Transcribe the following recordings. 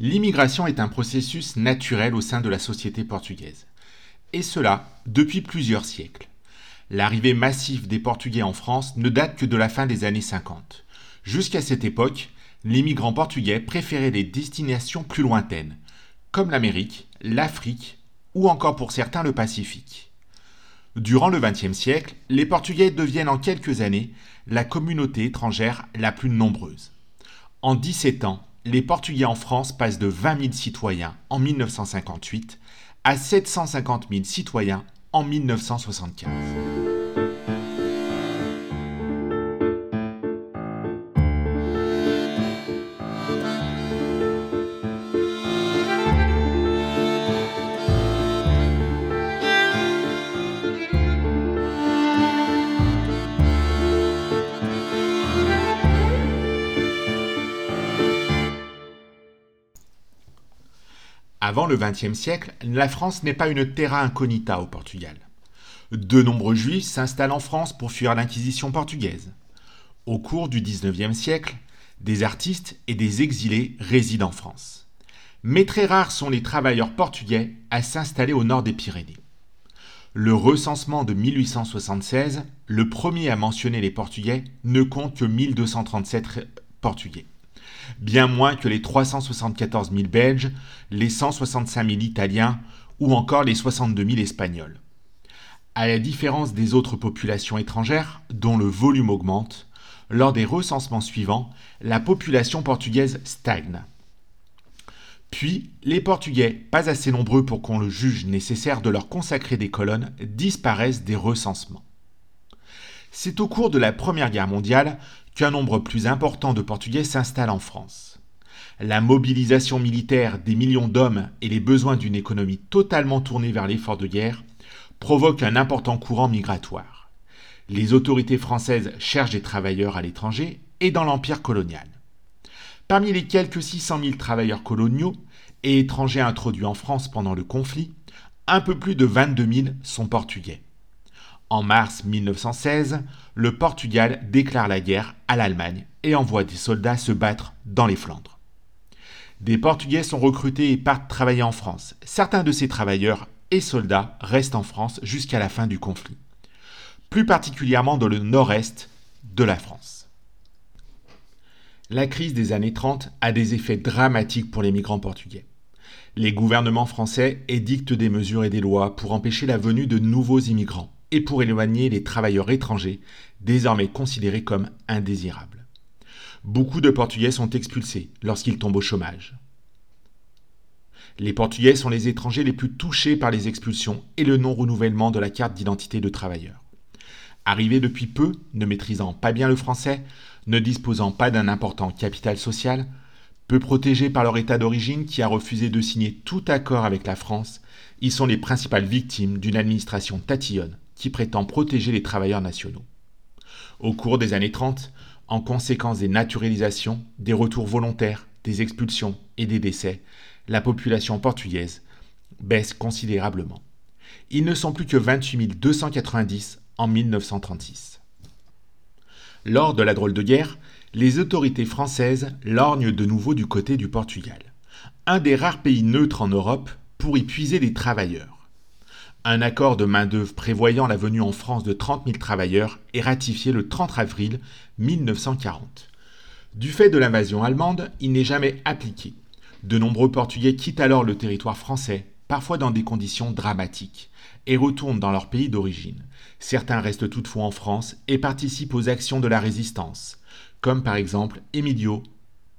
L'immigration est un processus naturel au sein de la société portugaise. Et cela depuis plusieurs siècles. L'arrivée massive des Portugais en France ne date que de la fin des années 50. Jusqu'à cette époque, les migrants portugais préféraient les destinations plus lointaines, comme l'Amérique, l'Afrique ou encore pour certains le Pacifique. Durant le XXe siècle, les Portugais deviennent en quelques années la communauté étrangère la plus nombreuse. En 17 ans, les Portugais en France passent de 20 000 citoyens en 1958 à 750 000 citoyens en 1975. Avant le XXe siècle, la France n'est pas une terra incognita au Portugal. De nombreux juifs s'installent en France pour fuir l'Inquisition portugaise. Au cours du XIXe siècle, des artistes et des exilés résident en France. Mais très rares sont les travailleurs portugais à s'installer au nord des Pyrénées. Le recensement de 1876, le premier à mentionner les Portugais, ne compte que 1237 Portugais bien moins que les 374 000 Belges, les 165 000 Italiens ou encore les 62 000 Espagnols. À la différence des autres populations étrangères, dont le volume augmente, lors des recensements suivants, la population portugaise stagne. Puis, les Portugais, pas assez nombreux pour qu'on le juge nécessaire de leur consacrer des colonnes, disparaissent des recensements. C'est au cours de la Première Guerre mondiale qu'un nombre plus important de Portugais s'installe en France. La mobilisation militaire des millions d'hommes et les besoins d'une économie totalement tournée vers l'effort de guerre provoquent un important courant migratoire. Les autorités françaises cherchent des travailleurs à l'étranger et dans l'empire colonial. Parmi les quelques 600 000 travailleurs coloniaux et étrangers introduits en France pendant le conflit, un peu plus de 22 000 sont portugais. En mars 1916, le Portugal déclare la guerre à l'Allemagne et envoie des soldats se battre dans les Flandres. Des Portugais sont recrutés et partent travailler en France. Certains de ces travailleurs et soldats restent en France jusqu'à la fin du conflit, plus particulièrement dans le nord-est de la France. La crise des années 30 a des effets dramatiques pour les migrants portugais. Les gouvernements français édictent des mesures et des lois pour empêcher la venue de nouveaux immigrants et pour éloigner les travailleurs étrangers, désormais considérés comme indésirables. Beaucoup de Portugais sont expulsés lorsqu'ils tombent au chômage. Les Portugais sont les étrangers les plus touchés par les expulsions et le non-renouvellement de la carte d'identité de travailleur. Arrivés depuis peu, ne maîtrisant pas bien le français, ne disposant pas d'un important capital social, peu protégés par leur état d'origine qui a refusé de signer tout accord avec la France, ils sont les principales victimes d'une administration tatillonne qui prétend protéger les travailleurs nationaux. Au cours des années 30, en conséquence des naturalisations, des retours volontaires, des expulsions et des décès, la population portugaise baisse considérablement. Ils ne sont plus que 28 290 en 1936. Lors de la drôle de guerre, les autorités françaises lorgnent de nouveau du côté du Portugal, un des rares pays neutres en Europe pour y puiser les travailleurs. Un accord de main-d'œuvre prévoyant la venue en France de 30 000 travailleurs est ratifié le 30 avril 1940. Du fait de l'invasion allemande, il n'est jamais appliqué. De nombreux Portugais quittent alors le territoire français, parfois dans des conditions dramatiques, et retournent dans leur pays d'origine. Certains restent toutefois en France et participent aux actions de la résistance, comme par exemple Emilio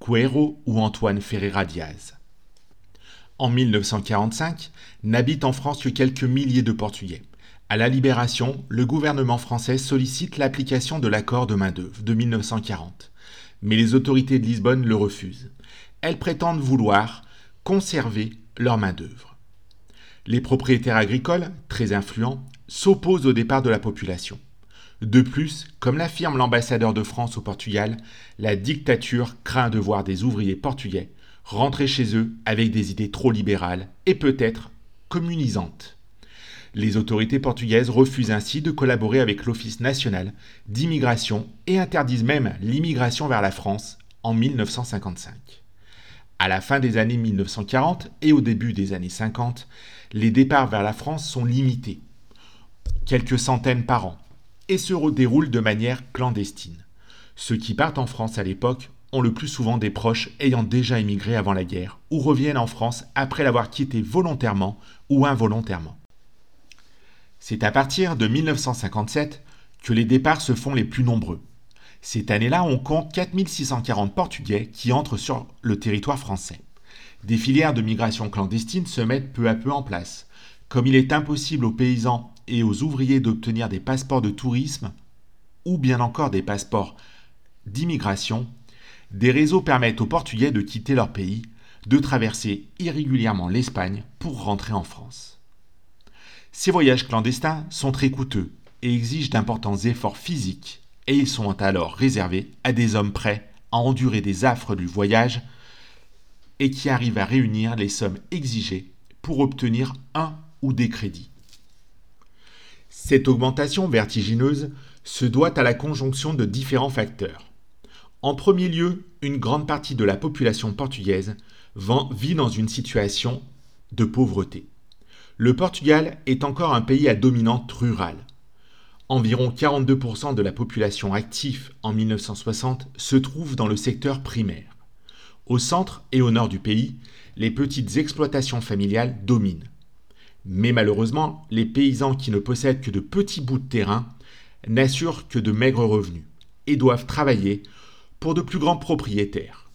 Cuero ou Antoine Ferreira Diaz. En 1945, n'habitent en France que quelques milliers de Portugais. À la Libération, le gouvernement français sollicite l'application de l'accord de main-d'œuvre de 1940. Mais les autorités de Lisbonne le refusent. Elles prétendent vouloir conserver leur main-d'œuvre. Les propriétaires agricoles, très influents, s'opposent au départ de la population. De plus, comme l'affirme l'ambassadeur de France au Portugal, la dictature craint de voir des ouvriers portugais rentrer chez eux avec des idées trop libérales et peut-être communisantes. Les autorités portugaises refusent ainsi de collaborer avec l'Office national d'immigration et interdisent même l'immigration vers la France en 1955. À la fin des années 1940 et au début des années 50, les départs vers la France sont limités, quelques centaines par an, et se déroulent de manière clandestine. Ceux qui partent en France à l'époque ont le plus souvent des proches ayant déjà émigré avant la guerre ou reviennent en France après l'avoir quitté volontairement ou involontairement. C'est à partir de 1957 que les départs se font les plus nombreux. Cette année-là, on compte 4640 Portugais qui entrent sur le territoire français. Des filières de migration clandestine se mettent peu à peu en place. Comme il est impossible aux paysans et aux ouvriers d'obtenir des passeports de tourisme, ou bien encore des passeports d'immigration, des réseaux permettent aux Portugais de quitter leur pays, de traverser irrégulièrement l'Espagne pour rentrer en France. Ces voyages clandestins sont très coûteux et exigent d'importants efforts physiques et ils sont alors réservés à des hommes prêts à endurer des affres du voyage et qui arrivent à réunir les sommes exigées pour obtenir un ou des crédits. Cette augmentation vertigineuse se doit à la conjonction de différents facteurs. En premier lieu, une grande partie de la population portugaise vit dans une situation de pauvreté. Le Portugal est encore un pays à dominante rurale. Environ 42% de la population active en 1960 se trouve dans le secteur primaire. Au centre et au nord du pays, les petites exploitations familiales dominent. Mais malheureusement, les paysans qui ne possèdent que de petits bouts de terrain n'assurent que de maigres revenus et doivent travailler de plus grands propriétaires.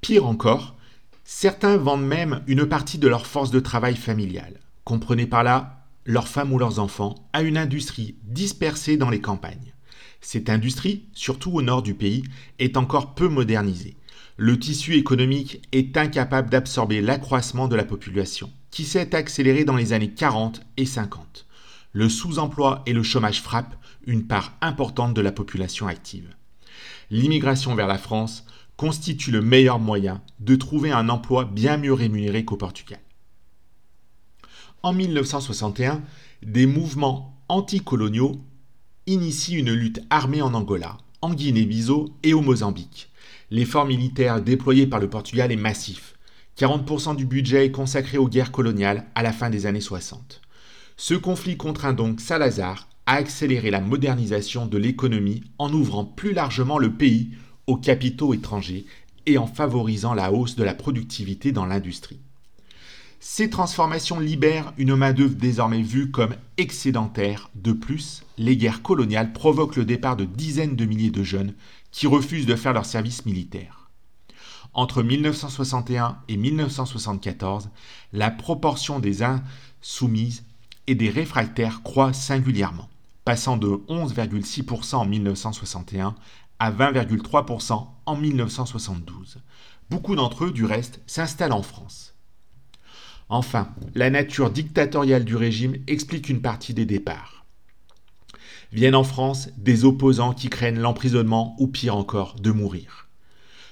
Pire encore, certains vendent même une partie de leur force de travail familiale. Comprenez par là leurs femmes ou leurs enfants, à une industrie dispersée dans les campagnes. Cette industrie, surtout au nord du pays, est encore peu modernisée. Le tissu économique est incapable d'absorber l'accroissement de la population, qui s'est accéléré dans les années 40 et 50. Le sous-emploi et le chômage frappent une part importante de la population active. L'immigration vers la France constitue le meilleur moyen de trouver un emploi bien mieux rémunéré qu'au Portugal. En 1961, des mouvements anticoloniaux initient une lutte armée en Angola, en Guinée-Bissau et au Mozambique. L'effort militaire déployé par le Portugal est massif. 40% du budget est consacré aux guerres coloniales à la fin des années 60. Ce conflit contraint donc Salazar à accélérer la modernisation de l'économie en ouvrant plus largement le pays aux capitaux étrangers et en favorisant la hausse de la productivité dans l'industrie. Ces transformations libèrent une main-d'œuvre désormais vue comme excédentaire. De plus, les guerres coloniales provoquent le départ de dizaines de milliers de jeunes qui refusent de faire leur service militaire. Entre 1961 et 1974, la proportion des insoumises et des réfractaires croît singulièrement, passant de 11,6% en 1961 à 20,3% en 1972. Beaucoup d'entre eux, du reste, s'installent en France. Enfin, la nature dictatoriale du régime explique une partie des départs. Viennent en France des opposants qui craignent l'emprisonnement ou pire encore, de mourir.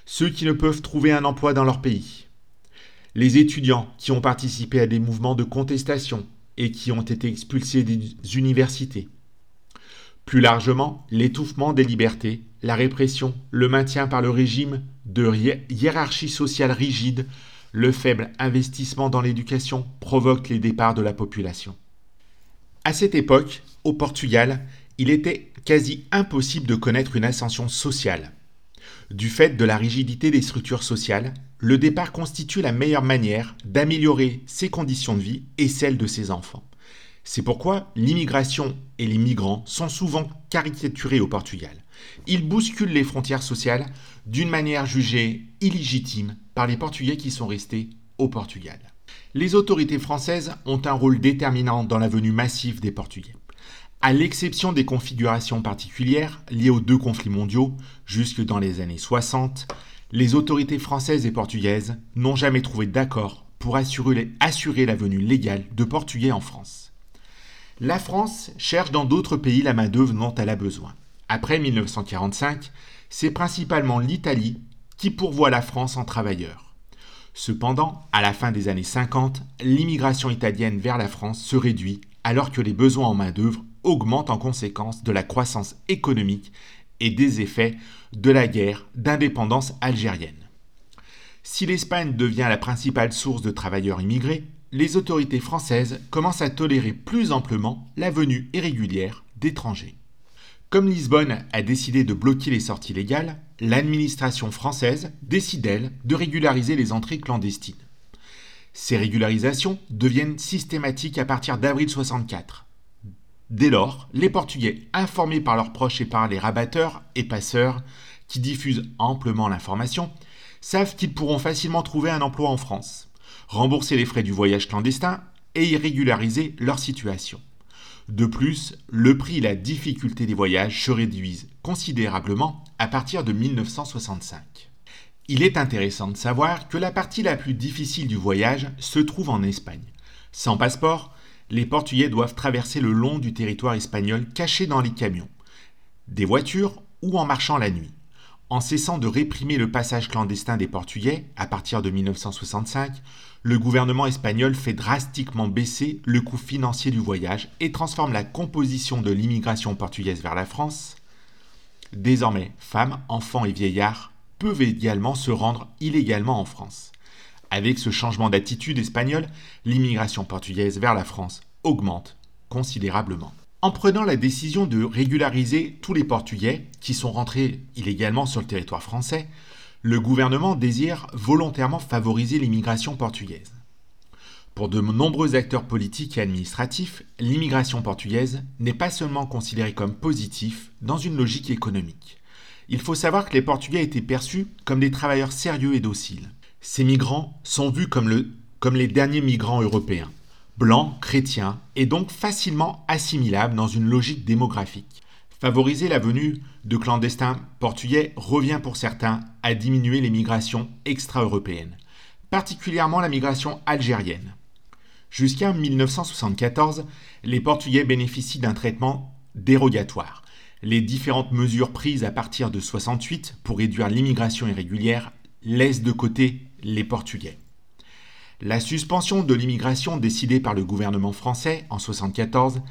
Ceux qui ne peuvent trouver un emploi dans leur pays. Les étudiants qui ont participé à des mouvements de contestation et qui ont été expulsés des universités. Plus largement, l'étouffement des libertés, la répression, le maintien par le régime de hiérarchie sociale rigide le faible investissement dans l'éducation provoque les départs de la population. À cette époque, au Portugal, il était quasi impossible de connaître une ascension sociale. Du fait de la rigidité des structures sociales, le départ constitue la meilleure manière d'améliorer ses conditions de vie et celles de ses enfants. C'est pourquoi l'immigration et les migrants sont souvent caricaturés au Portugal. Ils bousculent les frontières sociales d'une manière jugée illégitime par les Portugais qui sont restés au Portugal. Les autorités françaises ont un rôle déterminant dans la venue massive des Portugais. À l'exception des configurations particulières liées aux deux conflits mondiaux, jusque dans les années 60, les autorités françaises et portugaises n'ont jamais trouvé d'accord pour assurer, assurer la venue légale de Portugais en France. La France cherche dans d'autres pays la main-d'œuvre dont elle a besoin. Après 1945, c'est principalement l'Italie qui pourvoit la France en travailleurs. Cependant, à la fin des années 50, l'immigration italienne vers la France se réduit alors que les besoins en main-d'œuvre augmentent en conséquence de la croissance économique et des effets de la guerre d'indépendance algérienne. Si l'Espagne devient la principale source de travailleurs immigrés, les autorités françaises commencent à tolérer plus amplement la venue irrégulière d'étrangers. Comme Lisbonne a décidé de bloquer les sorties légales, l'administration française décide, elle, de régulariser les entrées clandestines. Ces régularisations deviennent systématiques à partir d'avril 64. Dès lors, les Portugais, informés par leurs proches et par les rabatteurs et passeurs qui diffusent amplement l'information, savent qu'ils pourront facilement trouver un emploi en France rembourser les frais du voyage clandestin et y régulariser leur situation. De plus, le prix et la difficulté des voyages se réduisent considérablement à partir de 1965. Il est intéressant de savoir que la partie la plus difficile du voyage se trouve en Espagne. Sans passeport, les Portugais doivent traverser le long du territoire espagnol caché dans les camions, des voitures ou en marchant la nuit. En cessant de réprimer le passage clandestin des Portugais à partir de 1965, le gouvernement espagnol fait drastiquement baisser le coût financier du voyage et transforme la composition de l'immigration portugaise vers la France. Désormais, femmes, enfants et vieillards peuvent également se rendre illégalement en France. Avec ce changement d'attitude espagnole, l'immigration portugaise vers la France augmente considérablement. En prenant la décision de régulariser tous les Portugais qui sont rentrés illégalement sur le territoire français, le gouvernement désire volontairement favoriser l'immigration portugaise. Pour de nombreux acteurs politiques et administratifs, l'immigration portugaise n'est pas seulement considérée comme positive dans une logique économique. Il faut savoir que les Portugais étaient perçus comme des travailleurs sérieux et dociles. Ces migrants sont vus comme, le, comme les derniers migrants européens blanc, chrétien, et donc facilement assimilable dans une logique démographique. Favoriser la venue de clandestins portugais revient pour certains à diminuer les migrations extra-européennes, particulièrement la migration algérienne. Jusqu'en 1974, les Portugais bénéficient d'un traitement dérogatoire. Les différentes mesures prises à partir de 68 pour réduire l'immigration irrégulière laissent de côté les Portugais. La suspension de l'immigration décidée par le gouvernement français en 1974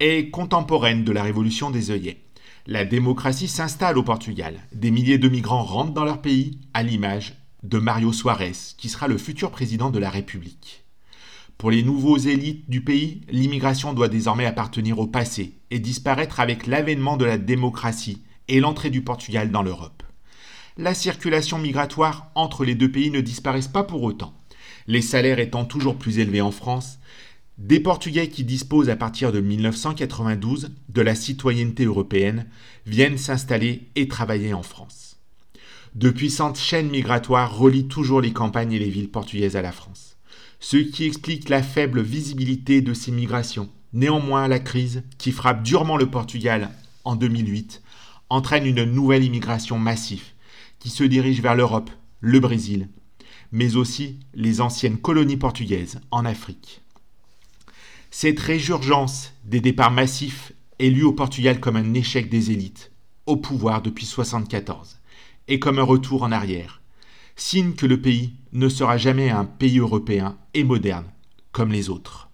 est contemporaine de la révolution des œillets. La démocratie s'installe au Portugal. Des milliers de migrants rentrent dans leur pays, à l'image de Mario Soares, qui sera le futur président de la République. Pour les nouveaux élites du pays, l'immigration doit désormais appartenir au passé et disparaître avec l'avènement de la démocratie et l'entrée du Portugal dans l'Europe. La circulation migratoire entre les deux pays ne disparaissent pas pour autant les salaires étant toujours plus élevés en France, des Portugais qui disposent à partir de 1992 de la citoyenneté européenne viennent s'installer et travailler en France. De puissantes chaînes migratoires relient toujours les campagnes et les villes portugaises à la France, ce qui explique la faible visibilité de ces migrations. Néanmoins, la crise, qui frappe durement le Portugal en 2008, entraîne une nouvelle immigration massive qui se dirige vers l'Europe, le Brésil mais aussi les anciennes colonies portugaises en Afrique. Cette résurgence des départs massifs est lue au Portugal comme un échec des élites, au pouvoir depuis 1974, et comme un retour en arrière, signe que le pays ne sera jamais un pays européen et moderne comme les autres.